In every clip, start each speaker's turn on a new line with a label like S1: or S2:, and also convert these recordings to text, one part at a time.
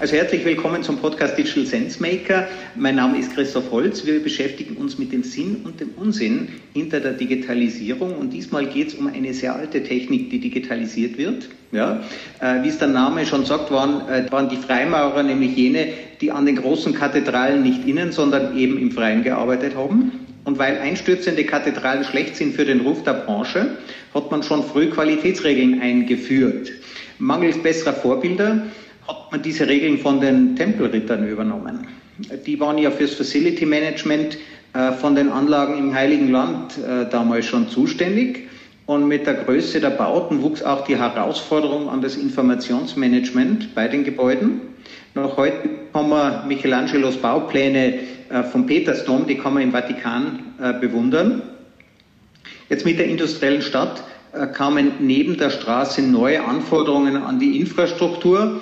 S1: Also herzlich willkommen zum Podcast Digital Sense Maker. Mein Name ist Christoph Holz. Wir beschäftigen uns mit dem Sinn und dem Unsinn hinter der Digitalisierung. Und diesmal geht es um eine sehr alte Technik, die digitalisiert wird. Ja, äh, wie es der Name schon sagt, waren, äh, waren die Freimaurer nämlich jene, die an den großen Kathedralen nicht innen, sondern eben im Freien gearbeitet haben. Und weil einstürzende Kathedralen schlecht sind für den Ruf der Branche, hat man schon früh Qualitätsregeln eingeführt. Mangels besserer Vorbilder hat man diese Regeln von den Tempelrittern übernommen. Die waren ja fürs Facility Management äh, von den Anlagen im Heiligen Land äh, damals schon zuständig. Und mit der Größe der Bauten wuchs auch die Herausforderung an das Informationsmanagement bei den Gebäuden. Noch heute haben wir Michelangelos Baupläne äh, vom Petersdom, die kann man im Vatikan bewundern. Jetzt mit der industriellen Stadt kamen neben der Straße neue Anforderungen an die Infrastruktur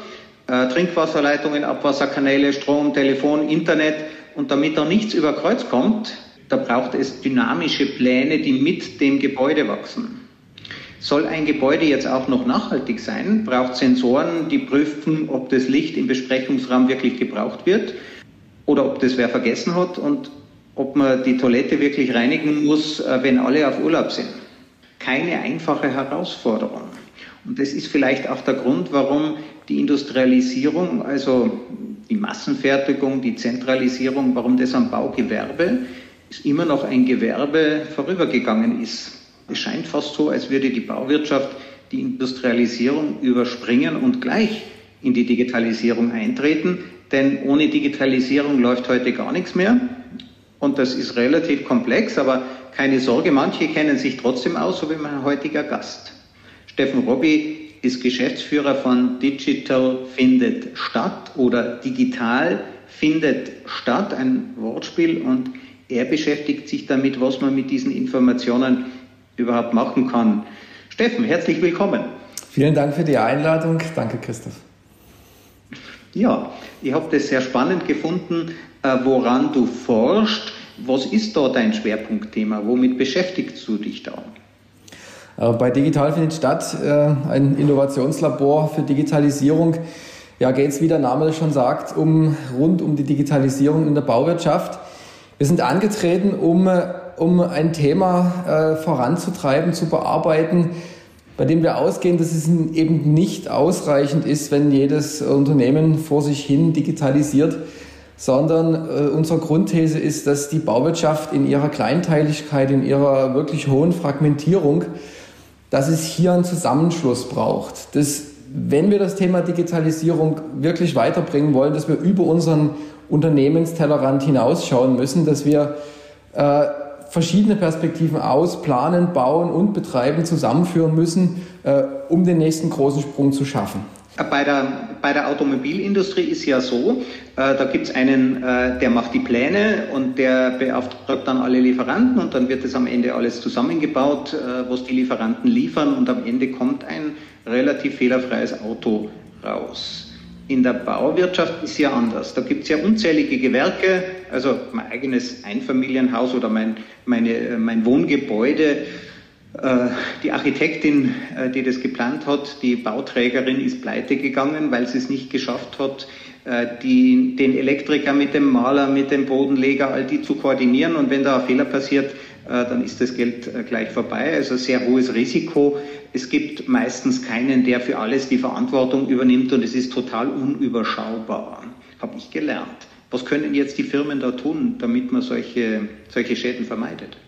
S1: äh, Trinkwasserleitungen, Abwasserkanäle, Strom, Telefon, Internet. Und damit da nichts über Kreuz kommt, da braucht es dynamische Pläne, die mit dem Gebäude wachsen. Soll ein Gebäude jetzt auch noch nachhaltig sein, braucht Sensoren, die prüfen, ob das Licht im Besprechungsraum wirklich gebraucht wird oder ob das wer vergessen hat und ob man die Toilette wirklich reinigen muss, äh, wenn alle auf Urlaub sind. Keine einfache Herausforderung. Und das ist vielleicht auch der Grund, warum die Industrialisierung, also die Massenfertigung, die Zentralisierung, warum das am Baugewerbe ist immer noch ein Gewerbe vorübergegangen ist. Es scheint fast so, als würde die Bauwirtschaft die Industrialisierung überspringen und gleich in die Digitalisierung eintreten, denn ohne Digitalisierung läuft heute gar nichts mehr. Und das ist relativ komplex, aber keine Sorge, manche kennen sich trotzdem aus, so wie mein heutiger Gast. Steffen Robby ist Geschäftsführer von Digital findet statt oder Digital findet statt, ein Wortspiel und er beschäftigt sich damit, was man mit diesen Informationen überhaupt machen kann. Steffen, herzlich willkommen.
S2: Vielen Dank für die Einladung. Danke, Christoph.
S1: Ja, ich habe das sehr spannend gefunden, äh, woran du forschst. Was ist da dein Schwerpunktthema? Womit beschäftigst du dich da?
S2: Äh, bei Digital findet statt, äh, ein Innovationslabor für Digitalisierung. Ja, geht es, wie der Name schon sagt, um rund um die Digitalisierung in der Bauwirtschaft. Wir sind angetreten, um, um ein Thema äh, voranzutreiben, zu bearbeiten, bei dem wir ausgehen, dass es eben nicht ausreichend ist, wenn jedes Unternehmen vor sich hin digitalisiert, sondern äh, unsere Grundthese ist, dass die Bauwirtschaft in ihrer Kleinteiligkeit, in ihrer wirklich hohen Fragmentierung dass es hier einen Zusammenschluss braucht. Dass, wenn wir das Thema Digitalisierung wirklich weiterbringen wollen, dass wir über unseren Unternehmenstellerrand hinausschauen müssen, dass wir äh, verschiedene Perspektiven ausplanen, bauen und betreiben, zusammenführen müssen, äh, um den nächsten großen Sprung zu schaffen.
S1: Bei der, bei der Automobilindustrie ist ja so, äh, da gibt es einen, äh, der macht die Pläne und der beauftragt dann alle Lieferanten und dann wird es am Ende alles zusammengebaut, äh, was die Lieferanten liefern und am Ende kommt ein relativ fehlerfreies Auto raus. In der Bauwirtschaft ist ja anders. Da gibt es ja unzählige Gewerke, also mein eigenes Einfamilienhaus oder mein, meine, äh, mein Wohngebäude die Architektin, äh, die das geplant hat, die Bauträgerin ist pleite gegangen, weil sie es nicht geschafft hat, äh, die, den Elektriker mit dem Maler, mit dem Bodenleger, all die zu koordinieren. Und wenn da ein Fehler passiert, dann ist das Geld gleich vorbei. Also sehr hohes Risiko. Es gibt meistens keinen, der für alles die Verantwortung übernimmt und es ist total unüberschaubar. Habe ich gelernt. Was können jetzt die Firmen da tun, damit man solche, solche Schäden vermeidet?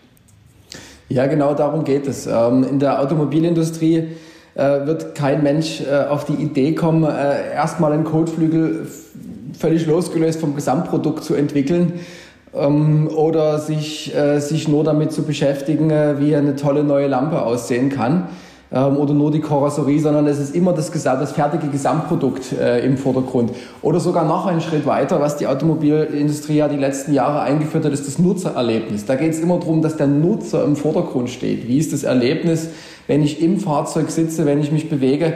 S2: Ja, genau darum geht es. Ähm, in der Automobilindustrie äh, wird kein Mensch äh, auf die Idee kommen, äh, erstmal einen Kotflügel völlig losgelöst vom Gesamtprodukt zu entwickeln ähm, oder sich, sich nur damit zu beschäftigen, wie eine tolle neue Lampe aussehen kann ähm, oder nur die Karosserie, sondern es ist immer das, das fertige Gesamtprodukt äh, im Vordergrund. Oder sogar noch einen Schritt weiter, was die Automobilindustrie ja die letzten Jahre eingeführt hat, ist das Nutzererlebnis. Da geht es immer darum, dass der Nutzer im Vordergrund steht. Wie ist das Erlebnis, wenn ich im Fahrzeug sitze, wenn ich mich bewege?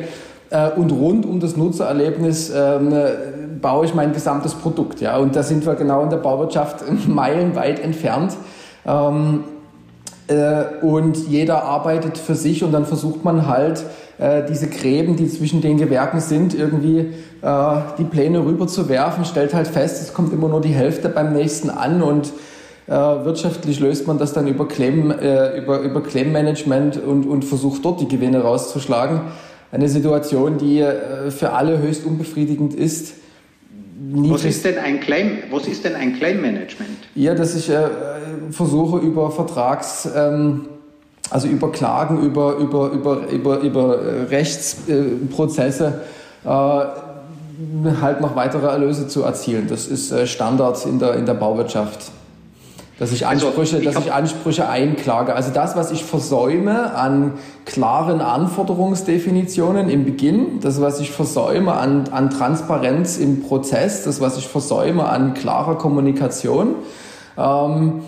S2: Äh, und rund um das Nutzererlebnis ähm, baue ich mein gesamtes Produkt. Ja? Und da sind wir genau in der Bauwirtschaft meilenweit entfernt. Ähm, Äh, und jeder arbeitet für sich und dann versucht man halt, äh, diese Gräben, die zwischen den Gewerken sind, irgendwie äh, die Pläne rüber zu werfen, stellt halt fest, es kommt immer nur die Hälfte beim nächsten an und wirtschaftlich löst man das dann über Claim, über, über Claim-Management und, und versucht dort die Gewinne rauszuschlagen. Eine Situation, die für alle höchst unbefriedigend ist.
S1: Was ist denn ein Claim? Was ist denn ein Claim Management?
S2: Ja, dass ich äh, versuche über Vertrags ähm, also über Klagen, über, über, über, über, über äh, Rechtsprozesse äh, halt noch weitere Erlöse zu erzielen. Das ist äh, Standard in der, in der Bauwirtschaft. Dass ich Ansprüche, also ich dass ich Ansprüche einklage. Also das, was ich versäume an klaren Anforderungsdefinitionen im Beginn, das, was ich versäume an, an Transparenz im Prozess, das, was ich versäume an klarer Kommunikation, ähm,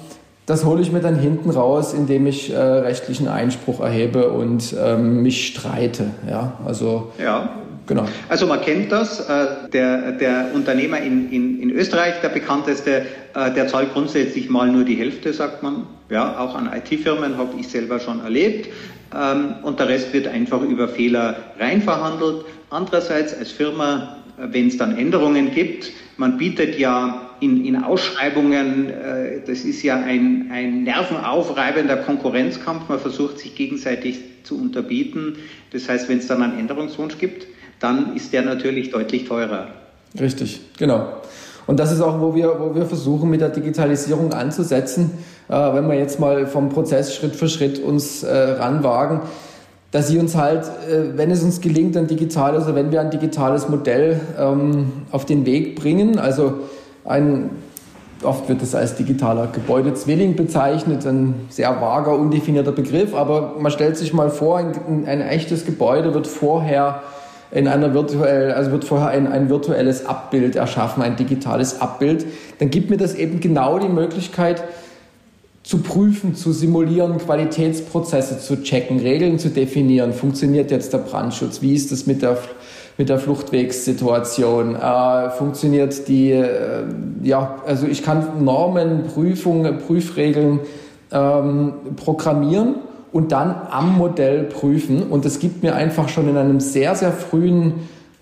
S2: das hole ich mir dann hinten raus, indem ich äh, rechtlichen Einspruch erhebe und ähm, mich streite. Ja, also
S1: ja. Genau. Also man kennt das. Äh, der, der Unternehmer in, in, in Österreich, der bekannteste, äh, der zahlt grundsätzlich mal nur die Hälfte, sagt man. Ja, auch an IT-Firmen habe ich selber schon erlebt. Ähm, und der Rest wird einfach über Fehler reinverhandelt. Andererseits als Firma, äh, wenn es dann Änderungen gibt, man bietet ja in, in Ausschreibungen, äh, das ist ja ein, ein nervenaufreibender Konkurrenzkampf. Man versucht sich gegenseitig zu unterbieten. Das heißt, wenn es dann einen Änderungswunsch gibt, dann ist der natürlich deutlich teurer.
S2: Richtig, genau. Und das ist auch, wo wir, wo wir versuchen, mit der Digitalisierung anzusetzen, äh, wenn wir jetzt mal vom Prozess Schritt für Schritt uns äh, ranwagen, dass sie uns halt, äh, wenn es uns gelingt, ein digitales oder wenn wir ein digitales Modell ähm, auf den Weg bringen, also ein, oft wird es als digitaler Gebäudezwilling bezeichnet, ein sehr vager, undefinierter Begriff, aber man stellt sich mal vor, ein, ein echtes Gebäude wird vorher in einer virtuell, also wird vorher ein, ein virtuelles Abbild erschaffen, ein digitales Abbild, dann gibt mir das eben genau die Möglichkeit, zu prüfen, zu simulieren, Qualitätsprozesse zu checken, Regeln zu definieren. Funktioniert jetzt der Brandschutz? Wie ist das mit der mit der Fluchtwegssituation? Äh, funktioniert die, äh, ja, also ich kann Normen, Prüfungen, Prüfregeln ähm, programmieren und dann am Modell prüfen. Und das gibt mir einfach schon in einem sehr, sehr frühen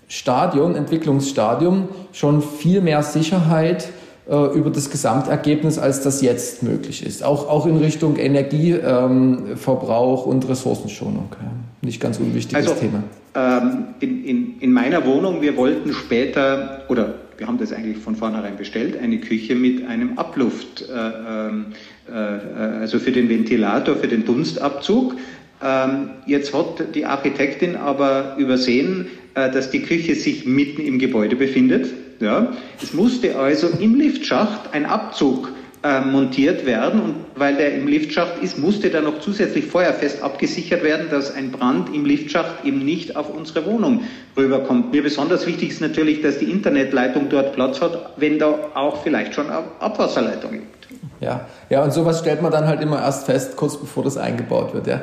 S2: Stadium, Entwicklungsstadium, schon viel mehr Sicherheit äh, über das Gesamtergebnis, als das jetzt möglich ist. Auch, auch in Richtung Energieverbrauch ähm, und Ressourcenschonung. Ja. Nicht ganz unwichtiges also, Thema.
S1: Ähm, in, in, in meiner Wohnung, wir wollten später, oder wir haben das eigentlich von vornherein bestellt, eine Küche mit einem Abluft, äh, ähm, äh, also für den Ventilator, für den Dunstabzug. Ähm, jetzt hat die Architektin aber übersehen, äh, dass die Küche sich mitten im Gebäude befindet. Ja. Es musste also im Liftschacht ein Abzug äh, montiert werden. Und weil der im Liftschacht ist, musste da noch zusätzlich feuerfest abgesichert werden, dass ein Brand im Liftschacht eben nicht auf unsere Wohnung rüberkommt. Mir besonders wichtig ist natürlich, dass die Internetleitung dort Platz hat, wenn da auch vielleicht schon eine Abwasserleitung liegt.
S2: Ja, ja, und sowas stellt man dann halt immer erst fest, kurz bevor das eingebaut wird. Ja.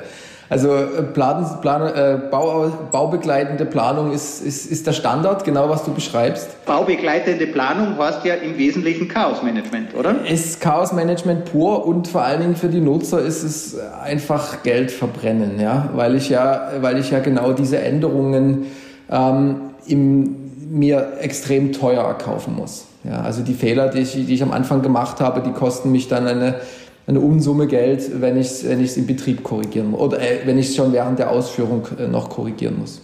S2: Also äh, Plan, Plan, äh, Bau, baubegleitende Planung ist, ist, ist der Standard, genau was du beschreibst.
S1: Baubegleitende Planung heißt ja im Wesentlichen Chaosmanagement, oder?
S2: Ist Chaosmanagement pur und vor allen Dingen für die Nutzer ist es einfach Geld verbrennen, ja, weil ich ja, weil ich ja genau diese Änderungen ähm, im, mir extrem teuer erkaufen muss. Ja, also die Fehler, die ich, die ich am Anfang gemacht habe, die kosten mich dann eine eine Unsumme Geld, wenn ich es wenn im Betrieb korrigieren muss oder äh, wenn ich es schon während der Ausführung äh, noch korrigieren muss.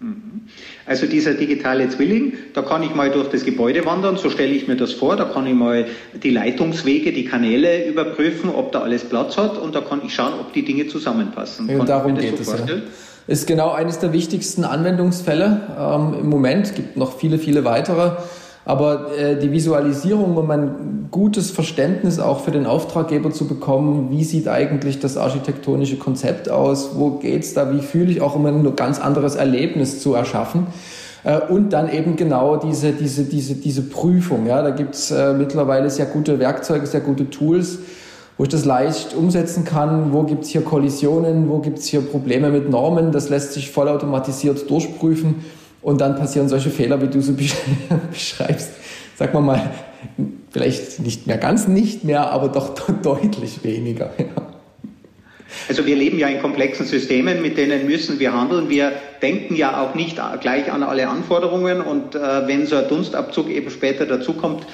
S1: Mhm. Also dieser digitale Zwilling, da kann ich mal durch das Gebäude wandern, so stelle ich mir das vor, da kann ich mal die Leitungswege, die Kanäle überprüfen, ob da alles Platz hat und da kann ich schauen, ob die Dinge zusammenpassen.
S2: Ja, darum geht so es. Ja. Ist genau eines der wichtigsten Anwendungsfälle ähm, im Moment, gibt noch viele, viele weitere. Aber äh, die Visualisierung, um ein gutes Verständnis auch für den Auftraggeber zu bekommen, wie sieht eigentlich das architektonische Konzept aus, wo geht's da, wie fühle ich, auch um ein ganz anderes Erlebnis zu erschaffen. Äh, und dann eben genau diese, diese, diese, diese Prüfung. Ja, da gibt's äh, mittlerweile sehr gute Werkzeuge, sehr gute Tools, wo ich das leicht umsetzen kann. Wo gibt's hier Kollisionen, wo gibt's hier Probleme mit Normen. Das lässt sich vollautomatisiert durchprüfen und dann passieren solche Fehler, wie du sie beschreibst. Sag mal mal, vielleicht nicht mehr ganz nicht mehr, aber doch deutlich weniger. Ja.
S1: Also wir leben ja in komplexen Systemen, mit denen müssen wir handeln. Wir denken ja auch nicht gleich an alle Anforderungen und äh, wenn so ein Dunstabzug eben später dazukommt,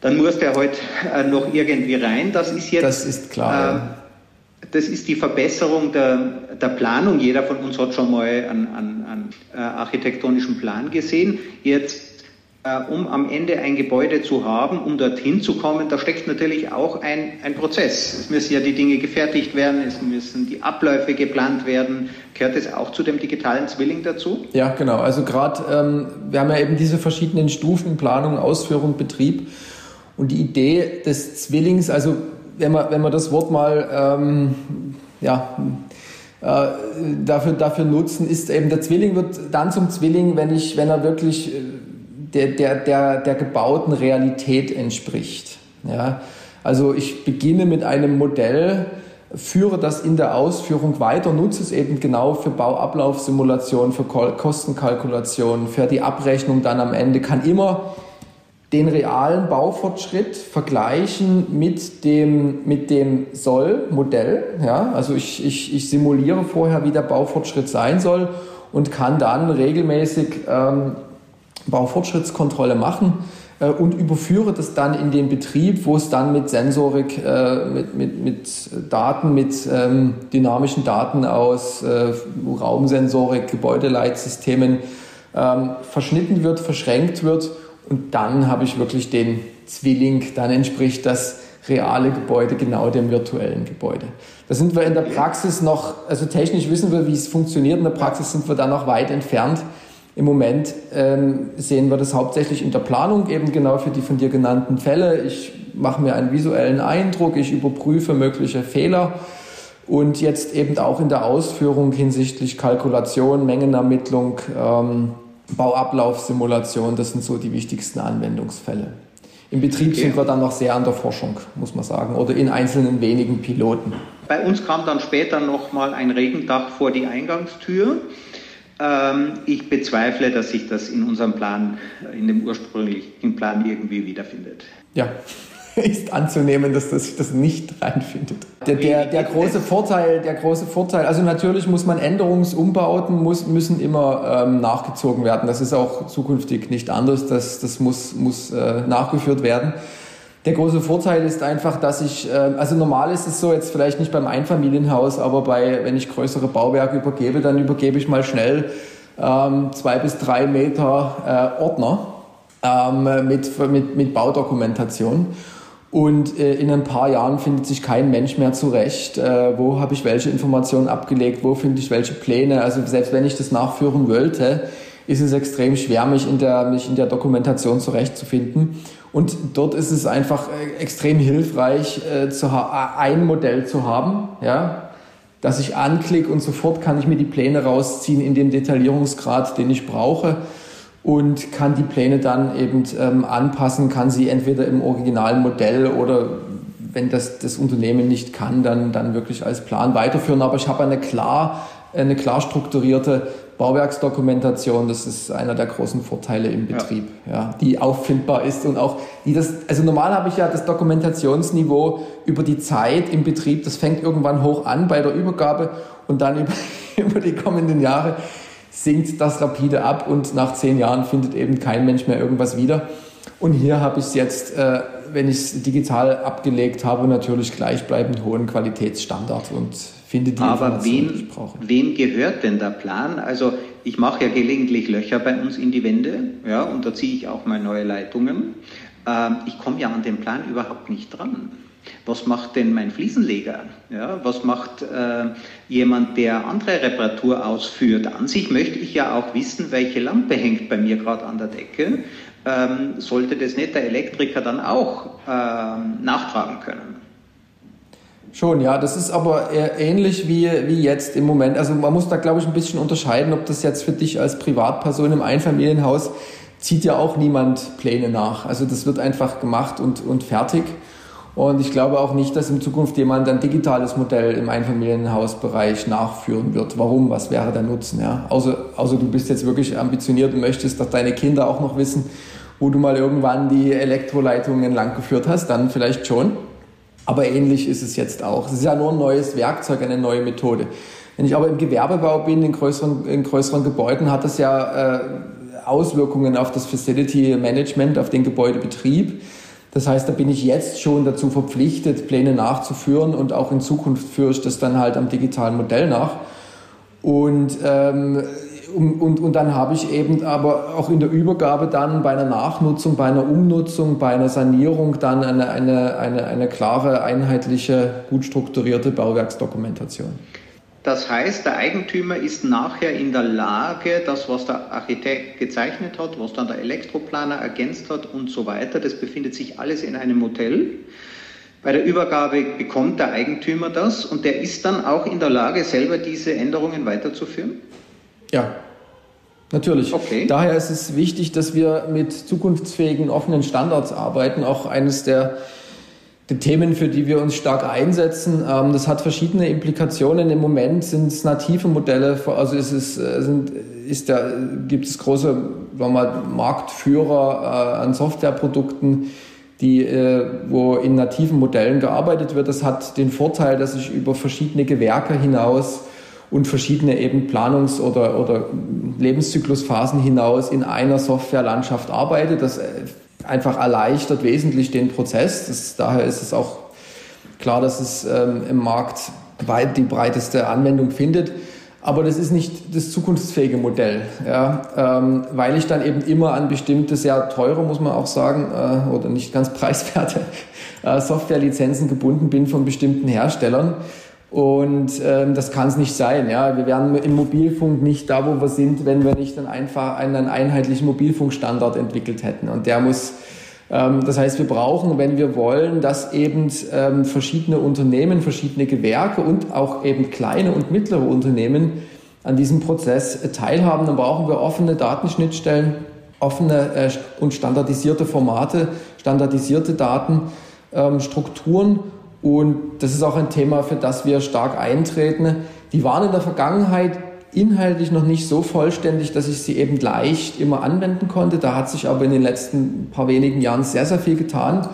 S1: dann muss der heute äh, noch irgendwie rein. Das ist jetzt.
S2: Das ist klar.
S1: Das ist die Verbesserung der, der Planung. Jeder von uns hat schon mal einen, einen, einen äh, architektonischen Plan gesehen. Jetzt äh, um am Ende ein Gebäude zu haben, um dorthin zu kommen, da steckt natürlich auch ein, ein Prozess. Es müssen ja die Dinge gefertigt werden, es müssen die Abläufe geplant werden. Gehört es auch zu dem digitalen Zwilling dazu?
S2: Ja, genau. Also gerade, ähm, wir haben ja eben diese verschiedenen Stufen, Planung, Ausführung, Betrieb. Und die Idee des Zwillings, also wenn man, wenn man das Wort mal ähm, ja, äh, dafür, dafür nutzen, ist eben der Zwilling wird dann zum Zwilling, wenn ich, wenn er wirklich äh, der, der, der, der gebauten Realität entspricht. Ja? Also ich beginne mit einem Modell, führe das in der Ausführung weiter, nutze es eben genau für Bauablaufsimulation, für Kostenkalkulation, für die Abrechnung dann am Ende, kann immer den realen Baufortschritt vergleichen mit dem, mit dem Soll-Modell. Ja? Also ich, ich, ich simuliere vorher, wie der Baufortschritt sein soll und kann dann regelmäßig ähm, Baufortschrittskontrolle machen äh, und überführe das dann in den Betrieb, wo es dann mit Sensorik, äh, mit, mit, mit Daten, mit ähm, dynamischen Daten aus äh, Raumsensorik, Gebäudeleitsystemen ähm, verschnitten wird, verschränkt wird und dann habe ich wirklich den Zwilling, dann entspricht das reale Gebäude genau dem virtuellen Gebäude. Da sind wir in der Praxis noch, also technisch wissen wir, wie es funktioniert, in der Praxis sind wir da noch weit entfernt. Im Moment ähm, sehen wir das hauptsächlich in der Planung, eben genau für die von dir genannten Fälle. Ich mache mir einen visuellen Eindruck, ich überprüfe mögliche Fehler und jetzt eben auch in der Ausführung hinsichtlich Kalkulation, Mengenermittlung, ähm, Bauablaufsimulation, das sind so die wichtigsten Anwendungsfälle. Im Betrieb okay. sind wir dann noch sehr an der Forschung, muss man sagen, oder in einzelnen wenigen Piloten.
S1: Bei uns kam dann später nochmal ein Regendach vor die Eingangstür. Ähm, ich bezweifle, dass sich das in unserem Plan, in dem ursprünglichen Plan irgendwie wiederfindet.
S2: Ja, ist anzunehmen, dass das sich das nicht reinfindet. Der, der, der große Vorteil, der große Vorteil, also natürlich muss man Änderungsumbauten muss, müssen immer ähm, nachgezogen werden. Das ist auch zukünftig nicht anders. Das, das muss, muss äh, nachgeführt werden. Der große Vorteil ist einfach, dass ich, äh, also normal ist es so, jetzt vielleicht nicht beim Einfamilienhaus, aber bei, wenn ich größere Bauwerke übergebe, dann übergebe ich mal schnell ähm, zwei bis drei Meter äh, Ordner ähm, mit, mit, mit Baudokumentation. Und äh, in ein paar Jahren findet sich kein Mensch mehr zurecht, äh, wo habe ich welche Informationen abgelegt, wo finde ich welche Pläne. Also selbst wenn ich das nachführen wollte, ist es extrem schwer, mich in der, mich in der Dokumentation zurechtzufinden. Und dort ist es einfach äh, extrem hilfreich, äh, zu ein Modell zu haben, ja, dass ich anklicke und sofort kann ich mir die Pläne rausziehen in dem Detaillierungsgrad, den ich brauche und kann die Pläne dann eben ähm, anpassen, kann sie entweder im originalen Modell oder wenn das das Unternehmen nicht kann, dann, dann wirklich als Plan weiterführen. Aber ich habe eine klar, eine klar strukturierte Bauwerksdokumentation, das ist einer der großen Vorteile im Betrieb, ja. ja. die auffindbar ist und auch die das, also normal habe ich ja das Dokumentationsniveau über die Zeit im Betrieb, das fängt irgendwann hoch an bei der Übergabe und dann über, über die kommenden Jahre sinkt das rapide ab und nach zehn Jahren findet eben kein Mensch mehr irgendwas wieder. Und hier habe ich es jetzt, äh, wenn ich es digital abgelegt habe, natürlich gleichbleibend hohen Qualitätsstandard und finde die
S1: Aber wem, die ich brauche. wem gehört denn der Plan? Also ich mache ja gelegentlich Löcher bei uns in die Wände, ja, und da ziehe ich auch mal neue Leitungen. Ähm, ich komme ja an den Plan überhaupt nicht dran. Was macht denn mein Fliesenleger? Ja, was macht äh, jemand, der andere Reparatur ausführt? An sich möchte ich ja auch wissen, welche Lampe hängt bei mir gerade an der Decke. Ähm, sollte das nicht der Elektriker dann auch ähm, nachtragen können?
S2: Schon, ja. Das ist aber ähnlich wie, wie jetzt im Moment. Also man muss da, glaube ich, ein bisschen unterscheiden, ob das jetzt für dich als Privatperson im Einfamilienhaus zieht ja auch niemand Pläne nach. Also das wird einfach gemacht und, und fertig. Und ich glaube auch nicht, dass in Zukunft jemand ein digitales Modell im Einfamilienhausbereich nachführen wird. Warum? Was wäre der Nutzen? Ja? Außer, außer du bist jetzt wirklich ambitioniert und möchtest, dass deine Kinder auch noch wissen, wo du mal irgendwann die Elektroleitungen langgeführt hast, dann vielleicht schon. Aber ähnlich ist es jetzt auch. Es ist ja nur ein neues Werkzeug, eine neue Methode. Wenn ich aber im Gewerbebau bin, in größeren, in größeren Gebäuden, hat das ja äh, Auswirkungen auf das Facility Management, auf den Gebäudebetrieb. Das heißt, da bin ich jetzt schon dazu verpflichtet, Pläne nachzuführen und auch in Zukunft führe ich das dann halt am digitalen Modell nach. Und, ähm, und, und, und dann habe ich eben aber auch in der Übergabe dann bei einer Nachnutzung, bei einer Umnutzung, bei einer Sanierung dann eine, eine, eine, eine klare, einheitliche, gut strukturierte Bauwerksdokumentation.
S1: Das heißt, der Eigentümer ist nachher in der Lage, das, was der Architekt gezeichnet hat, was dann der Elektroplaner ergänzt hat und so weiter, das befindet sich alles in einem Modell. Bei der Übergabe bekommt der Eigentümer das und der ist dann auch in der Lage, selber diese Änderungen weiterzuführen?
S2: Ja, Natürlich. Okay. Daher ist es wichtig, dass wir mit zukunftsfähigen offenen Standards arbeiten. Auch eines der die Themen, für die wir uns stark einsetzen. Ähm, das hat verschiedene Implikationen. Im Moment sind es native Modelle, also ist es, äh, sind, ist der, gibt es große mal, Marktführer äh, an Softwareprodukten, die, äh, wo in nativen Modellen gearbeitet wird. Das hat den Vorteil, dass ich über verschiedene Gewerke hinaus und verschiedene eben Planungs- oder, oder Lebenszyklusphasen hinaus in einer Softwarelandschaft arbeite. Das einfach erleichtert wesentlich den Prozess. Das, daher ist es auch klar, dass es ähm, im Markt weit die breiteste Anwendung findet. Aber das ist nicht das zukunftsfähige Modell, ja, ähm, weil ich dann eben immer an bestimmte, sehr teure, muss man auch sagen, äh, oder nicht ganz preiswerte äh, Softwarelizenzen gebunden bin von bestimmten Herstellern. Und ähm, das kann es nicht sein. Ja. Wir wären im Mobilfunk nicht da, wo wir sind, wenn wir nicht dann einfach einen einheitlichen Mobilfunkstandard entwickelt hätten. Und der muss, ähm, das heißt, wir brauchen, wenn wir wollen, dass eben ähm, verschiedene Unternehmen, verschiedene Gewerke und auch eben kleine und mittlere Unternehmen an diesem Prozess äh, teilhaben, dann brauchen wir offene Datenschnittstellen, offene äh, und standardisierte Formate, standardisierte Datenstrukturen. Ähm, und das ist auch ein Thema, für das wir stark eintreten. Die waren in der Vergangenheit inhaltlich noch nicht so vollständig, dass ich sie eben leicht immer anwenden konnte. Da hat sich aber in den letzten paar wenigen Jahren sehr, sehr viel getan.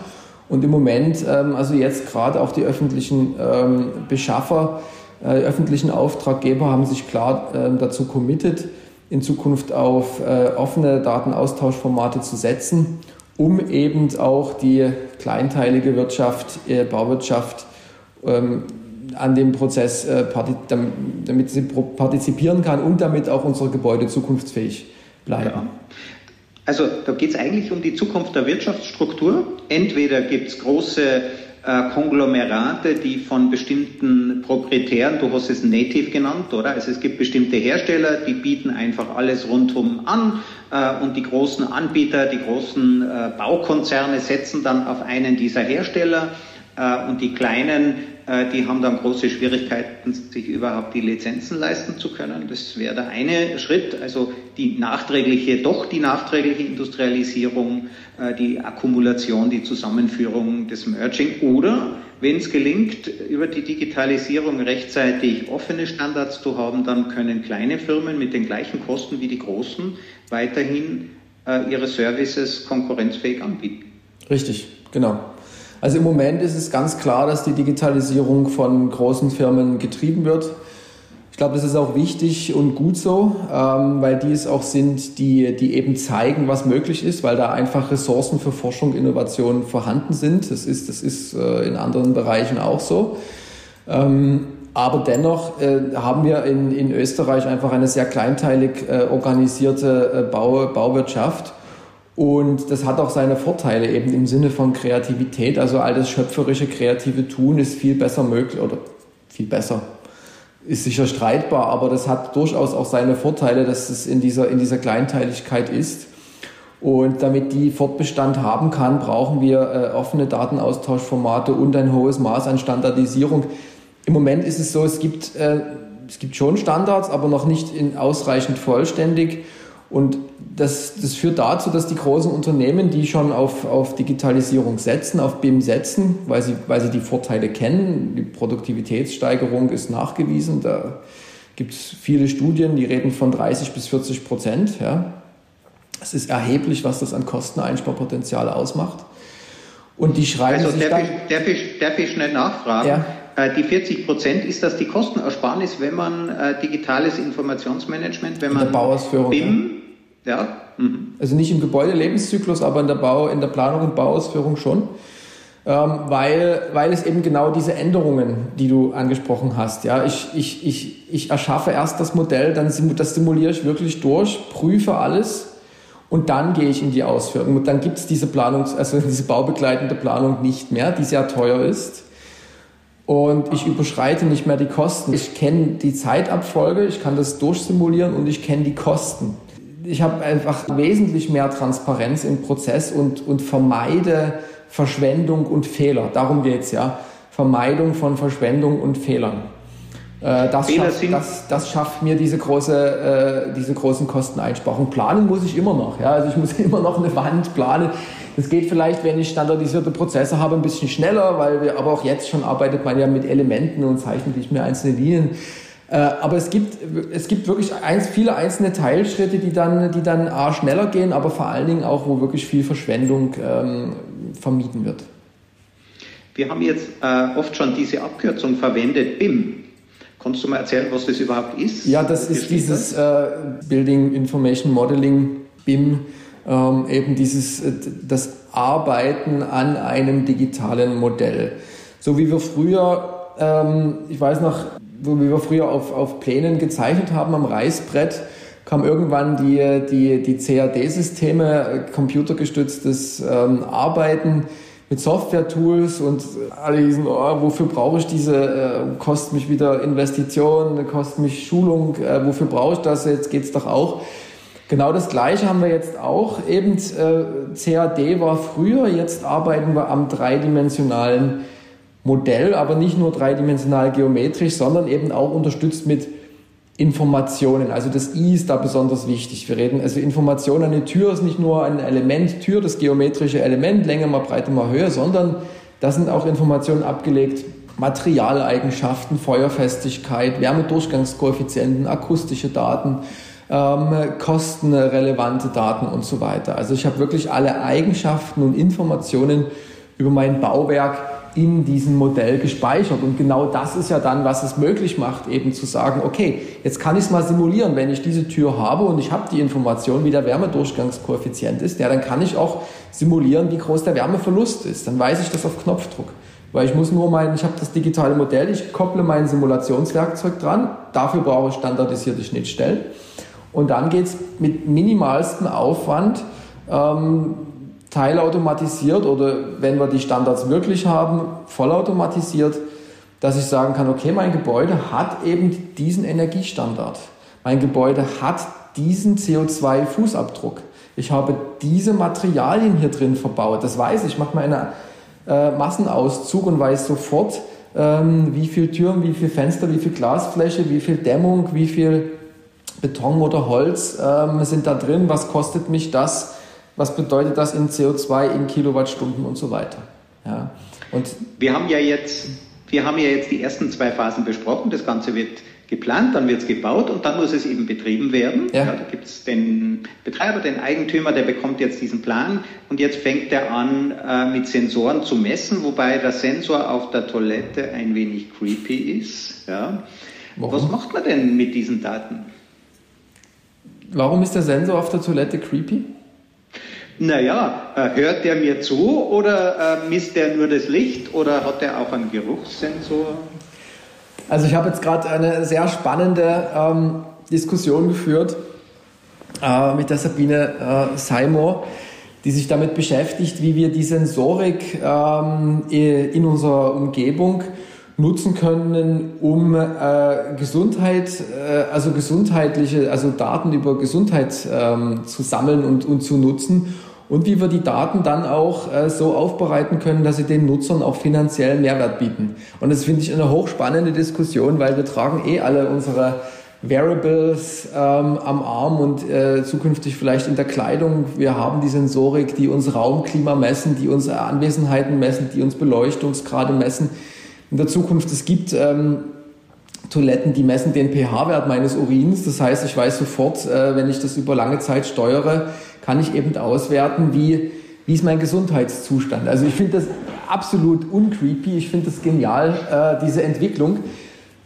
S2: Und im Moment, ähm, also jetzt gerade auch die öffentlichen ähm, Beschaffer, äh, öffentlichen Auftraggeber haben sich klar ähm, dazu committed, in Zukunft auf äh, offene Datenaustauschformate zu setzen um eben auch die kleinteilige Wirtschaft, äh, Bauwirtschaft ähm, an dem Prozess, äh, damit sie partizipieren kann und damit auch unsere Gebäude zukunftsfähig bleiben. Ja.
S1: Also da geht es eigentlich um die Zukunft der Wirtschaftsstruktur. Entweder gibt es große äh, Konglomerate, die von bestimmten Proprietären, du hast es Native genannt, oder? Also es gibt bestimmte Hersteller, die bieten einfach alles rundum an äh, und die großen Anbieter, die großen äh, Baukonzerne setzen dann auf einen dieser Hersteller und die kleinen äh, die haben dann große Schwierigkeiten, sich überhaupt die Lizenzen leisten zu können. Das wäre der eine Schritt, also die nachträgliche, doch die nachträgliche Industrialisierung, äh, die Akkumulation, die Zusammenführung des Merging oder wenn es gelingt, über die Digitalisierung rechtzeitig offene Standards zu haben, dann können kleine Firmen mit den gleichen Kosten wie die großen weiterhin äh, ihre Services konkurrenzfähig anbieten.
S2: Richtig, genau. Also im Moment ist es ganz klar, dass die Digitalisierung von großen Firmen getrieben wird. Ich glaube, das ist auch wichtig und gut so, ähm, weil die es auch sind, die, die eben zeigen, was möglich ist, weil da einfach Ressourcen für Forschung, Innovation vorhanden sind. Das ist, das ist äh, in anderen Bereichen auch so. Ähm, aber dennoch äh, haben wir in, in Österreich einfach eine sehr kleinteilig äh, organisierte Bau, Bauwirtschaft. Und das hat auch seine Vorteile eben im Sinne von Kreativität. Also all das schöpferische, kreative Tun ist viel besser möglich oder viel besser. Ist sicher streitbar, aber das hat durchaus auch seine Vorteile, dass es in dieser, in dieser Kleinteiligkeit ist. Und damit die Fortbestand haben kann, brauchen wir äh, offene Datenaustauschformate und ein hohes Maß an Standardisierung. Im Moment ist es so, es gibt, äh, es gibt schon Standards, aber noch nicht in ausreichend vollständig. Und das, das führt dazu, dass die großen Unternehmen, die schon auf, auf Digitalisierung setzen, auf BIM setzen, weil sie, weil sie die Vorteile kennen, die Produktivitätssteigerung ist nachgewiesen, da gibt es viele Studien, die reden von 30 bis 40 Prozent. Ja. Es ist erheblich, was das an Kosteneinsparpotenzial ausmacht.
S1: Und die schreiben also sich darf, ich, darf, ich, darf ich schnell nachfragen? Ja. Äh, die 40 Prozent, ist das die Kostenersparnis, wenn man äh, digitales Informationsmanagement, wenn man
S2: in der Bauausführung, BIM, ja. ja. Mhm. Also nicht im Gebäudelebenszyklus, aber in der Bau, in der Planung und Bauausführung schon. Ähm, weil, weil es eben genau diese Änderungen, die du angesprochen hast, ja, ich, ich, ich, ich erschaffe erst das Modell, dann das simuliere ich wirklich durch, prüfe alles und dann gehe ich in die Ausführung. Und dann gibt es diese Planungs-, also diese baubegleitende Planung nicht mehr, die sehr teuer ist und ich überschreite nicht mehr die Kosten. Ich kenne die Zeitabfolge, ich kann das durchsimulieren und ich kenne die Kosten. Ich habe einfach wesentlich mehr Transparenz im Prozess und, und vermeide Verschwendung und Fehler. Darum geht's ja. Vermeidung von Verschwendung und Fehlern. Äh, das, schafft, das, das schafft mir diese, große, äh, diese großen Kosteneinsparungen. Planen muss ich immer noch. Ja? Also ich muss immer noch eine Wand planen. Das geht vielleicht, wenn ich standardisierte Prozesse habe, ein bisschen schneller, weil wir, aber auch jetzt schon arbeitet man ja mit Elementen und zeichnet nicht mehr einzelne Linien. Äh, aber es gibt, es gibt wirklich eins, viele einzelne Teilschritte, die dann, die dann A, schneller gehen, aber vor allen Dingen auch, wo wirklich viel Verschwendung ähm, vermieden wird.
S1: Wir haben jetzt äh, oft schon diese Abkürzung verwendet, BIM. Kannst du mal erzählen, was das überhaupt ist?
S2: Ja, das ist dieses äh, Building Information Modeling, BIM ähm, eben dieses, äh, das Arbeiten an einem digitalen Modell. So wie wir früher, ähm, ich weiß noch, so wie wir früher auf, auf Plänen gezeichnet haben am Reißbrett, kam irgendwann die, die, die CAD-Systeme, äh, computergestütztes ähm, Arbeiten mit Software-Tools und alle diesen, oh, wofür brauche ich diese, äh, kostet mich wieder Investitionen, kostet mich Schulung, äh, wofür brauche ich das, jetzt geht's doch auch. Genau das Gleiche haben wir jetzt auch. Eben äh, CAD war früher, jetzt arbeiten wir am dreidimensionalen Modell, aber nicht nur dreidimensional geometrisch, sondern eben auch unterstützt mit Informationen. Also das I ist da besonders wichtig. Wir reden, also Information, eine Tür ist nicht nur ein Element, Tür, das geometrische Element, Länge mal Breite mal Höhe, sondern da sind auch Informationen abgelegt, Materialeigenschaften, Feuerfestigkeit, Wärmedurchgangskoeffizienten, akustische Daten, ähm, kostenrelevante Daten und so weiter. Also ich habe wirklich alle Eigenschaften und Informationen über mein Bauwerk in diesem Modell gespeichert. Und genau das ist ja dann, was es möglich macht, eben zu sagen, okay, jetzt kann ich es mal simulieren, wenn ich diese Tür habe und ich habe die Information, wie der Wärmedurchgangskoeffizient ist, ja, dann kann ich auch simulieren, wie groß der Wärmeverlust ist. Dann weiß ich das auf Knopfdruck. Weil ich muss nur mein, ich habe das digitale Modell, ich kopple mein Simulationswerkzeug dran, dafür brauche ich standardisierte Schnittstellen. Und dann geht es mit minimalstem Aufwand ähm, teilautomatisiert oder wenn wir die Standards wirklich haben, vollautomatisiert, dass ich sagen kann, okay, mein Gebäude hat eben diesen Energiestandard. Mein Gebäude hat diesen CO2-Fußabdruck. Ich habe diese Materialien hier drin verbaut. Das weiß ich. Ich mache mal einen äh, Massenauszug und weiß sofort, ähm, wie viel Türen, wie viel Fenster, wie viel Glasfläche, wie viel Dämmung, wie viel Beton oder Holz ähm, sind da drin, was kostet mich das, was bedeutet das in CO2, in Kilowattstunden und so weiter. Ja.
S1: Und wir haben ja jetzt, wir haben ja jetzt die ersten zwei Phasen besprochen. Das Ganze wird geplant, dann wird es gebaut und dann muss es eben betrieben werden. Ja. Ja, da gibt es den Betreiber, den Eigentümer, der bekommt jetzt diesen Plan und jetzt fängt er an äh, mit Sensoren zu messen, wobei der Sensor auf der Toilette ein wenig creepy ist. Ja. Was macht man denn mit diesen Daten?
S2: Warum ist der Sensor auf der Toilette creepy?
S1: Naja, äh, hört der mir zu oder äh, misst der nur das Licht oder hat der auch einen Geruchssensor?
S2: Also ich habe jetzt gerade eine sehr spannende ähm, Diskussion geführt äh, mit der Sabine äh, Seymour, die sich damit beschäftigt, wie wir die Sensorik ähm, in unserer Umgebung nutzen können, um äh, Gesundheit, äh, also gesundheitliche, also Daten über Gesundheit ähm, zu sammeln und, und zu nutzen und wie wir die Daten dann auch äh, so aufbereiten können, dass sie den Nutzern auch finanziellen Mehrwert bieten. Und das finde ich eine hochspannende Diskussion, weil wir tragen eh alle unsere Variables ähm, am Arm und äh, zukünftig vielleicht in der Kleidung. Wir haben die Sensorik, die uns Raumklima messen, die uns Anwesenheiten messen, die uns Beleuchtungsgrade messen in der Zukunft. Es gibt ähm, Toiletten, die messen den pH-Wert meines Urins. Das heißt, ich weiß sofort, äh, wenn ich das über lange Zeit steuere, kann ich eben auswerten, wie wie ist mein Gesundheitszustand. Also ich finde das absolut uncreepy, ich finde das genial, äh, diese Entwicklung,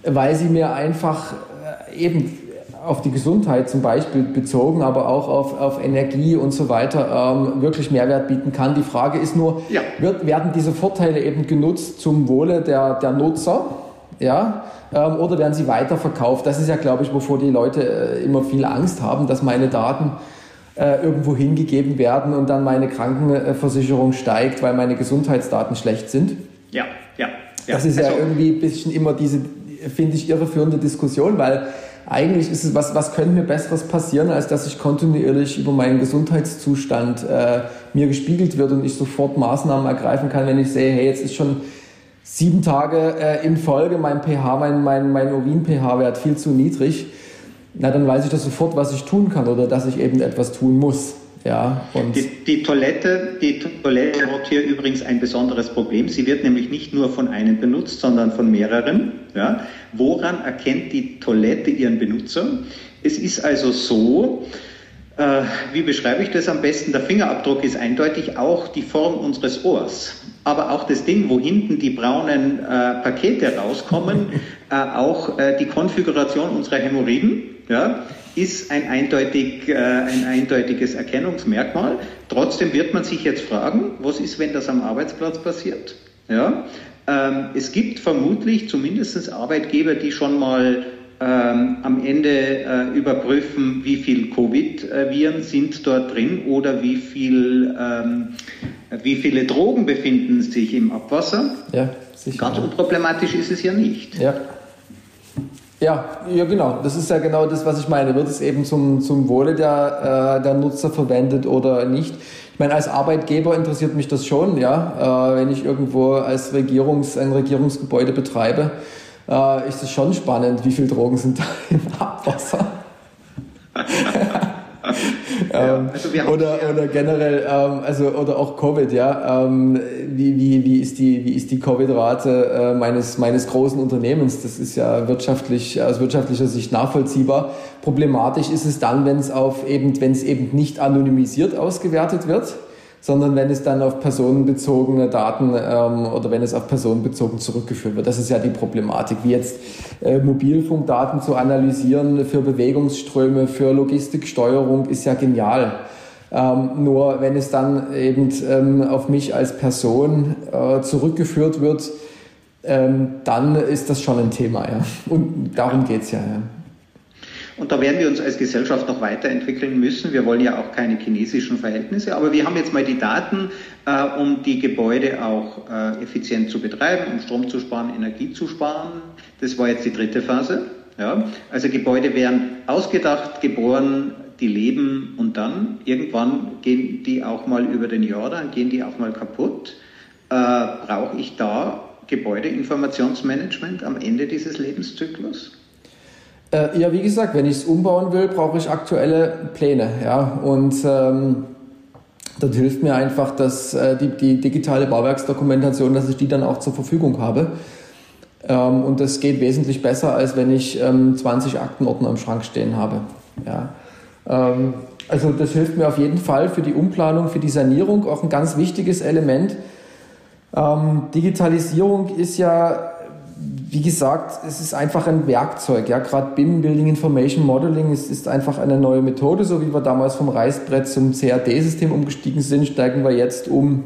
S2: weil sie mir einfach äh, eben auf die Gesundheit zum Beispiel bezogen, aber auch auf, auf Energie und so weiter ähm, wirklich Mehrwert bieten kann. Die Frage ist nur, ja. wird, werden diese Vorteile eben genutzt zum Wohle der, der Nutzer? Ja, ähm, oder werden sie weiterverkauft? Das ist ja, glaube ich, wovor die Leute äh, immer viel Angst haben, dass meine Daten äh, irgendwo hingegeben werden und dann meine Krankenversicherung steigt, weil meine Gesundheitsdaten schlecht sind.
S1: Ja, ja.
S2: ja. Das ist also, ja irgendwie ein bisschen immer diese, finde ich, irreführende Diskussion, weil eigentlich ist es, was, was könnte mir Besseres passieren, als dass ich kontinuierlich über meinen Gesundheitszustand äh, mir gespiegelt wird und ich sofort Maßnahmen ergreifen kann, wenn ich sehe, hey, jetzt ist schon sieben Tage äh, in Folge mein pH, mein, mein, mein Urin-pH-Wert viel zu niedrig, na dann weiß ich das sofort, was ich tun kann oder dass ich eben etwas tun muss. Ja,
S1: und die, die, Toilette, die Toilette hat hier übrigens ein besonderes Problem. Sie wird nämlich nicht nur von einem benutzt, sondern von mehreren. Ja. Woran erkennt die Toilette ihren Benutzer? Es ist also so, äh, wie beschreibe ich das am besten? Der Fingerabdruck ist eindeutig auch die Form unseres Ohrs aber auch das Ding, wo hinten die braunen äh, Pakete rauskommen, äh, auch äh, die Konfiguration unserer Hämorrhoiden, ja, ist ein, eindeutig, äh, ein eindeutiges Erkennungsmerkmal. Trotzdem wird man sich jetzt fragen, was ist, wenn das am Arbeitsplatz passiert? Ja? Ähm, es gibt vermutlich zumindest Arbeitgeber, die schon mal ähm, am Ende äh, überprüfen, wie viel Covid-Viren sind dort drin oder wie viel ähm, wie viele Drogen befinden sich im Abwasser? Ja, sicher. Ganz unproblematisch ist es ja nicht.
S2: Ja. Ja, ja, genau. Das ist ja genau das, was ich meine. Wird es eben zum, zum Wohle der, äh, der Nutzer verwendet oder nicht? Ich meine, als Arbeitgeber interessiert mich das schon, ja. Äh, wenn ich irgendwo als Regierungs, ein Regierungsgebäude betreibe, äh, ist es schon spannend, wie viele Drogen sind da im Abwasser. Ähm, also oder, oder generell, ähm, also oder auch Covid, ja. Ähm, wie, wie, wie ist die, wie ist die Covid-Rate äh, meines, meines großen Unternehmens? Das ist ja wirtschaftlich, aus wirtschaftlicher Sicht nachvollziehbar. Problematisch ist es dann, wenn es auf eben, wenn es eben nicht anonymisiert ausgewertet wird sondern wenn es dann auf personenbezogene Daten ähm, oder wenn es auf personenbezogen zurückgeführt wird. Das ist ja die Problematik, wie jetzt äh, Mobilfunkdaten zu analysieren für Bewegungsströme, für Logistiksteuerung ist ja genial. Ähm, nur wenn es dann eben ähm, auf mich als Person äh, zurückgeführt wird, ähm, dann ist das schon ein Thema. Ja. Und darum geht's ja. ja.
S1: Und da werden wir uns als Gesellschaft noch weiterentwickeln müssen. Wir wollen ja auch keine chinesischen Verhältnisse, aber wir haben jetzt mal die Daten, äh, um die Gebäude auch äh, effizient zu betreiben, um Strom zu sparen, Energie zu sparen. Das war jetzt die dritte Phase. Ja. Also Gebäude werden ausgedacht, geboren, die leben und dann irgendwann gehen die auch mal über den Jordan, gehen die auch mal kaputt. Äh, Brauche ich da Gebäudeinformationsmanagement am Ende dieses Lebenszyklus?
S2: Äh, ja, wie gesagt, wenn ich es umbauen will, brauche ich aktuelle Pläne. Ja? Und ähm, das hilft mir einfach, dass äh, die, die digitale Bauwerksdokumentation, dass ich die dann auch zur Verfügung habe. Ähm, und das geht wesentlich besser, als wenn ich ähm, 20 Aktenordner im Schrank stehen habe. Ja. Ähm, also das hilft mir auf jeden Fall für die Umplanung, für die Sanierung, auch ein ganz wichtiges Element. Ähm, Digitalisierung ist ja wie gesagt, es ist einfach ein Werkzeug. Ja, gerade BIM, Building Information Modeling, ist, ist einfach eine neue Methode. So wie wir damals vom Reißbrett zum CAD-System umgestiegen sind, steigen wir jetzt um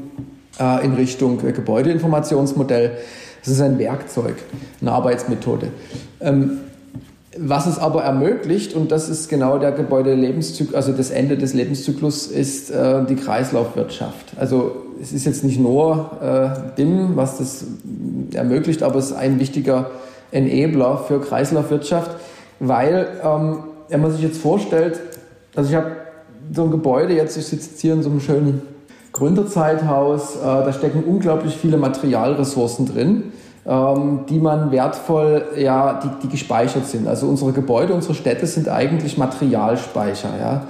S2: äh, in Richtung äh, Gebäudeinformationsmodell. Es ist ein Werkzeug, eine Arbeitsmethode. Ähm, was es aber ermöglicht, und das ist genau der Gebäudelebenszyklus, also das Ende des Lebenszyklus, ist äh, die Kreislaufwirtschaft. Also es ist jetzt nicht nur äh, DIM, was das ermöglicht, aber es ist ein wichtiger Enabler für Kreislaufwirtschaft, weil ähm, wenn man sich jetzt vorstellt, also ich habe so ein Gebäude, jetzt ich sitze hier in so einem schönen Gründerzeithaus, äh, da stecken unglaublich viele Materialressourcen drin die man wertvoll, ja, die, die gespeichert sind. Also unsere Gebäude, unsere Städte sind eigentlich Materialspeicher, ja.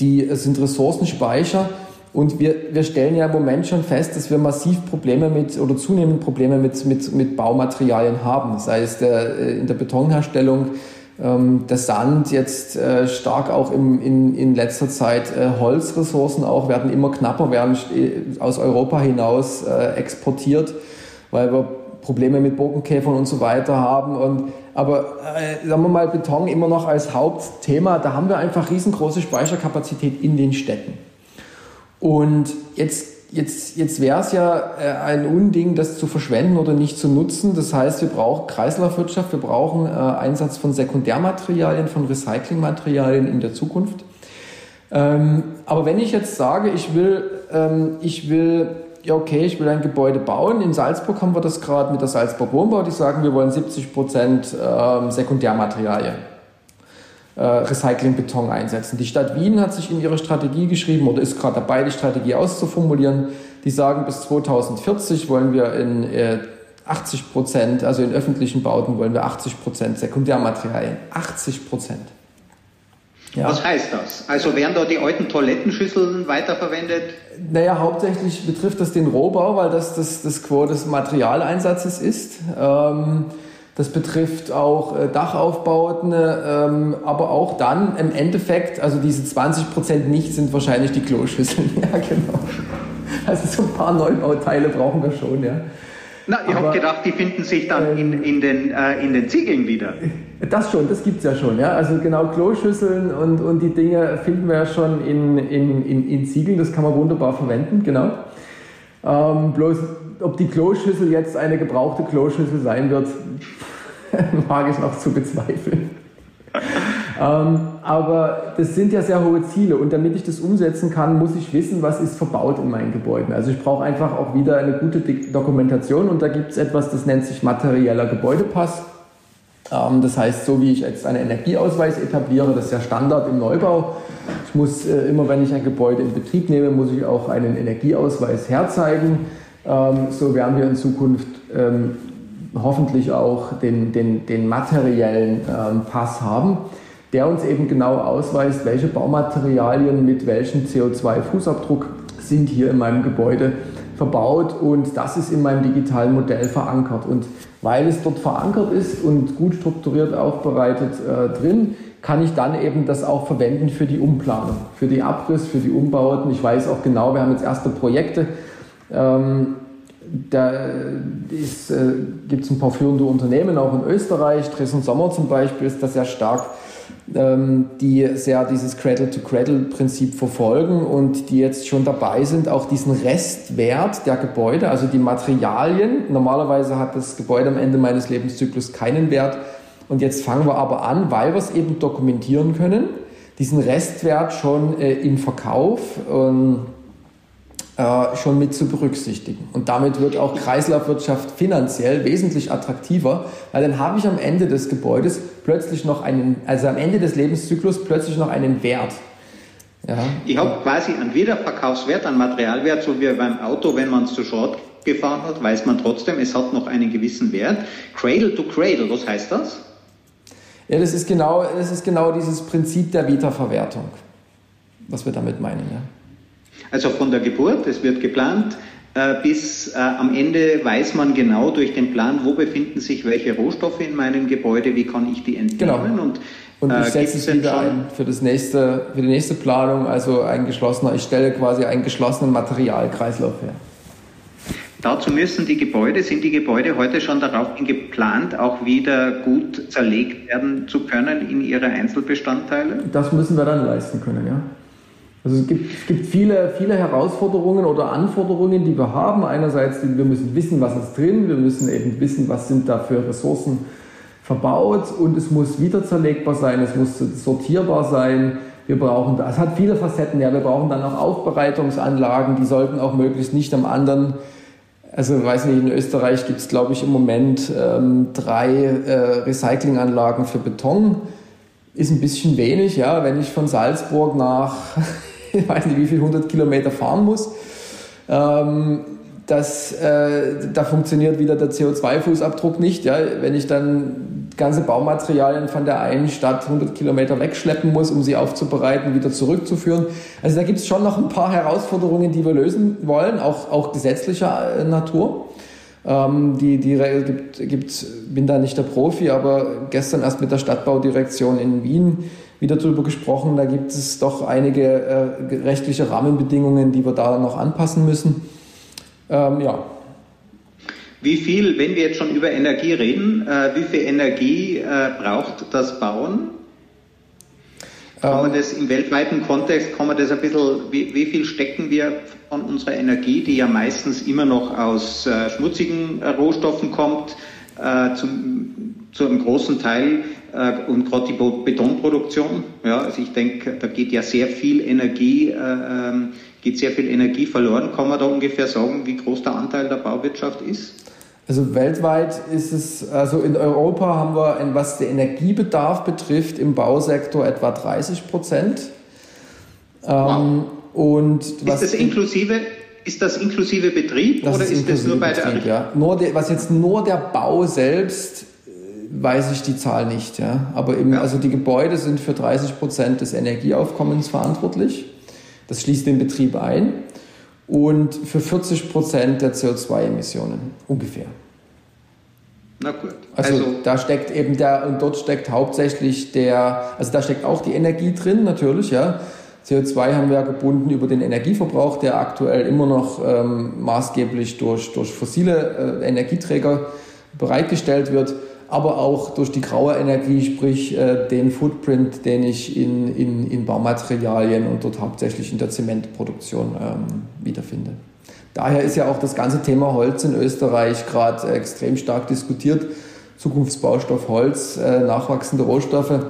S2: Die sind Ressourcenspeicher und wir, wir stellen ja im Moment schon fest, dass wir massiv Probleme mit oder zunehmend Probleme mit, mit, mit Baumaterialien haben. Sei es der, äh, in der Betonherstellung, ähm, der Sand jetzt äh, stark auch im, in, in letzter Zeit äh, Holzressourcen auch werden immer knapper, werden äh, aus Europa hinaus äh, exportiert, weil wir Probleme mit Bogenkäfern und so weiter haben. Und, aber äh, sagen wir mal, Beton immer noch als Hauptthema, da haben wir einfach riesengroße Speicherkapazität in den Städten. Und jetzt Jetzt, jetzt wäre es ja äh, ein Unding, das zu verschwenden oder nicht zu nutzen. Das heißt, wir brauchen Kreislaufwirtschaft, wir brauchen äh, Einsatz von Sekundärmaterialien, von Recyclingmaterialien in der Zukunft. Ähm, aber wenn ich jetzt sage, ich will, ähm, ich will, ja okay, ich will ein Gebäude bauen. In Salzburg haben wir das gerade mit der Salzburg Wohnbau, die sagen, wir wollen 70 Prozent ähm, Sekundärmaterialien. Äh, Recyclingbeton einsetzen. Die Stadt Wien hat sich in ihre Strategie geschrieben oder ist gerade dabei, die Strategie auszuformulieren. Die sagen, bis 2040 wollen wir in 80 äh, Prozent, also in öffentlichen Bauten wollen wir 80 Prozent Sekundärmaterialien. 80 Prozent.
S1: Ja. Was heißt das? Also werden da die alten Toilettenschüsseln weiterverwendet?
S2: Naja, hauptsächlich betrifft das den Rohbau, weil das das, das Quo des Materialeinsatzes ist. Ähm, das betrifft auch äh, Dachaufbauten, ähm, aber auch dann im Endeffekt, also diese 20 Prozent nicht sind wahrscheinlich die Kloschüsseln. ja, genau. Also so ein paar Neubauteile brauchen wir schon, ja.
S1: Na, ich habe gedacht, die finden sich dann in, ähm, in, den, äh, in den Ziegeln wieder.
S2: Das schon, das gibt es ja schon. Ja? Also genau Kloschüsseln und, und die Dinge finden wir ja schon in, in, in, in Ziegeln, das kann man wunderbar verwenden, genau. Ähm, bloß ob die Kloschüssel jetzt eine gebrauchte Kloschüssel sein wird, mag ich noch zu bezweifeln. Ähm, aber das sind ja sehr hohe Ziele und damit ich das umsetzen kann, muss ich wissen, was ist verbaut in meinen Gebäuden. Also ich brauche einfach auch wieder eine gute Dokumentation und da gibt es etwas, das nennt sich materieller Gebäudepass. Ähm, das heißt, so wie ich jetzt einen Energieausweis etabliere, das ist ja Standard im Neubau. Ich muss äh, immer, wenn ich ein Gebäude in Betrieb nehme, muss ich auch einen Energieausweis herzeigen. Ähm, so werden wir in Zukunft hoffentlich auch den, den, den materiellen Pass haben, der uns eben genau ausweist, welche Baumaterialien mit welchem CO2-Fußabdruck sind hier in meinem Gebäude verbaut und das ist in meinem digitalen Modell verankert. Und weil es dort verankert ist und gut strukturiert aufbereitet äh, drin, kann ich dann eben das auch verwenden für die Umplanung, für die Abriss, für die Umbauten. Ich weiß auch genau, wir haben jetzt erste Projekte, ähm, da äh, gibt es ein paar führende Unternehmen, auch in Österreich. Dresden Sommer zum Beispiel ist da sehr stark, die sehr dieses Cradle-to-Cradle-Prinzip verfolgen und die jetzt schon dabei sind, auch diesen Restwert der Gebäude, also die Materialien. Normalerweise hat das Gebäude am Ende meines Lebenszyklus keinen Wert. Und jetzt fangen wir aber an, weil wir es eben dokumentieren können, diesen Restwert schon äh, im Verkauf. Ähm, äh, schon mit zu berücksichtigen. Und damit wird auch Kreislaufwirtschaft finanziell wesentlich attraktiver, weil dann habe ich am Ende des Gebäudes plötzlich noch einen, also am Ende des Lebenszyklus plötzlich noch einen Wert.
S1: Ja. Ich habe quasi einen Wiederverkaufswert, einen Materialwert, so wie beim Auto, wenn man es zu Schrott gefahren hat, weiß man trotzdem, es hat noch einen gewissen Wert. Cradle to Cradle, was heißt das?
S2: Ja, das ist genau, das ist genau dieses Prinzip der Wiederverwertung, was wir damit meinen. Ja.
S1: Also von der Geburt, es wird geplant, äh, bis äh, am Ende weiß man genau durch den Plan, wo befinden sich welche Rohstoffe in meinem Gebäude, wie kann ich die entnehmen.
S2: Genau. Und, und ich äh, setze es wieder ein für, das nächste, für die nächste Planung, also ein geschlossener, ich stelle quasi einen geschlossenen Materialkreislauf her.
S1: Dazu müssen die Gebäude, sind die Gebäude heute schon darauf geplant, auch wieder gut zerlegt werden zu können in ihre Einzelbestandteile?
S2: Das müssen wir dann leisten können, ja. Also es gibt, es gibt viele, viele Herausforderungen oder Anforderungen, die wir haben. Einerseits, wir müssen wissen, was ist drin, wir müssen eben wissen, was sind da für Ressourcen verbaut und es muss wieder zerlegbar sein, es muss sortierbar sein. Wir brauchen, es hat viele Facetten, ja, wir brauchen dann auch Aufbereitungsanlagen, die sollten auch möglichst nicht am anderen also weiß nicht, in Österreich gibt es, glaube ich, im Moment ähm, drei äh, Recyclinganlagen für Beton. Ist ein bisschen wenig, ja, wenn ich von Salzburg nach ich weiß nicht, wie viel 100 Kilometer fahren muss. Ähm, das, äh, da funktioniert wieder der CO2-Fußabdruck nicht. Ja? Wenn ich dann ganze Baumaterialien von der einen Stadt 100 Kilometer wegschleppen muss, um sie aufzubereiten, wieder zurückzuführen. Also da gibt es schon noch ein paar Herausforderungen, die wir lösen wollen, auch, auch gesetzlicher äh, Natur. Ähm, die, die gibt, gibt, bin da nicht der Profi, aber gestern erst mit der Stadtbaudirektion in Wien wieder darüber gesprochen. Da gibt es doch einige äh, rechtliche Rahmenbedingungen, die wir da noch anpassen müssen. Ähm, ja.
S1: Wie viel, wenn wir jetzt schon über Energie reden, äh, wie viel Energie äh, braucht das Bauen? Kann man ähm. das im weltweiten Kontext, kann man das ein bisschen, wie, wie viel stecken wir von unserer Energie, die ja meistens immer noch aus äh, schmutzigen äh, Rohstoffen kommt, äh, zum, zu einem großen Teil und gerade die Betonproduktion. Ja, also ich denke, da geht ja sehr viel Energie, äh, ähm, geht sehr viel Energie verloren. Kann man da ungefähr sagen, wie groß der Anteil der Bauwirtschaft ist?
S2: Also weltweit ist es, also in Europa haben wir, was den Energiebedarf betrifft, im Bausektor etwa 30 Prozent.
S1: Wow. Ähm, und ist das inklusive, ist das inklusive Betrieb
S2: das oder ist, ist das nur bei Betrieb, der ja. nur der, Was jetzt nur der Bau selbst, äh, weiß ich die Zahl nicht. Ja. Aber eben, ja. also die Gebäude sind für 30 Prozent des Energieaufkommens verantwortlich. Das schließt den Betrieb ein und für 40 Prozent der CO2-Emissionen ungefähr. Na gut. Also, also, da steckt eben der, und dort steckt hauptsächlich der, also da steckt auch die Energie drin, natürlich, ja. CO2 haben wir ja gebunden über den Energieverbrauch, der aktuell immer noch ähm, maßgeblich durch, durch fossile äh, Energieträger bereitgestellt wird aber auch durch die graue Energie, sprich äh, den Footprint, den ich in, in, in Baumaterialien und dort hauptsächlich in der Zementproduktion ähm, wiederfinde. Daher ist ja auch das ganze Thema Holz in Österreich gerade extrem stark diskutiert. Zukunftsbaustoff Holz, äh, nachwachsende Rohstoffe.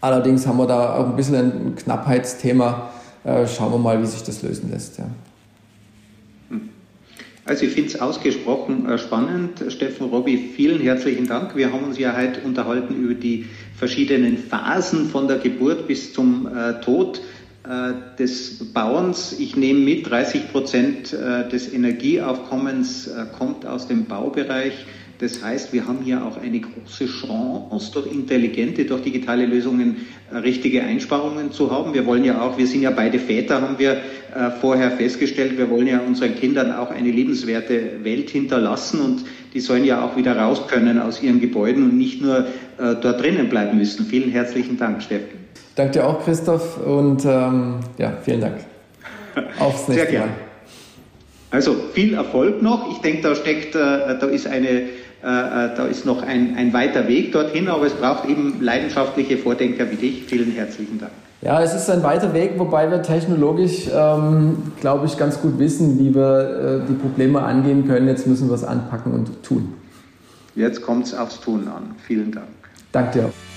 S2: Allerdings haben wir da auch ein bisschen ein Knappheitsthema. Äh, schauen wir mal, wie sich das lösen lässt. Ja.
S1: Also ich finde es ausgesprochen äh, spannend. Steffen Robby, vielen herzlichen Dank. Wir haben uns ja heute unterhalten über die verschiedenen Phasen von der Geburt bis zum äh, Tod äh, des Bauens. Ich nehme mit, 30 Prozent äh, des Energieaufkommens kommt aus dem Baubereich. Das heißt, wir haben hier auch eine große Chance, durch intelligente, durch digitale Lösungen äh, richtige Einsparungen zu haben. Wir wollen ja auch, wir sind ja beide Väter, haben wir äh, vorher festgestellt, wir wollen ja unseren Kindern auch eine lebenswerte Welt hinterlassen und die sollen ja auch wieder raus können aus ihren Gebäuden und nicht nur äh, dort drinnen bleiben müssen. Vielen herzlichen Dank, Steffen.
S2: Danke dir auch, Christoph, und ähm, ja, vielen Dank.
S1: Aufs nächste Sehr gerne. Mal. Also viel Erfolg noch. Ich denke, da steckt, da ist eine da ist noch ein, ein weiter Weg dorthin, aber es braucht eben leidenschaftliche Vordenker wie dich. Vielen herzlichen Dank.
S2: Ja, es ist ein weiter Weg, wobei wir technologisch, ähm, glaube ich, ganz gut wissen, wie wir äh, die Probleme angehen können. Jetzt müssen wir es anpacken und tun.
S1: Jetzt kommt es aufs Tun an. Vielen Dank.
S2: Danke dir.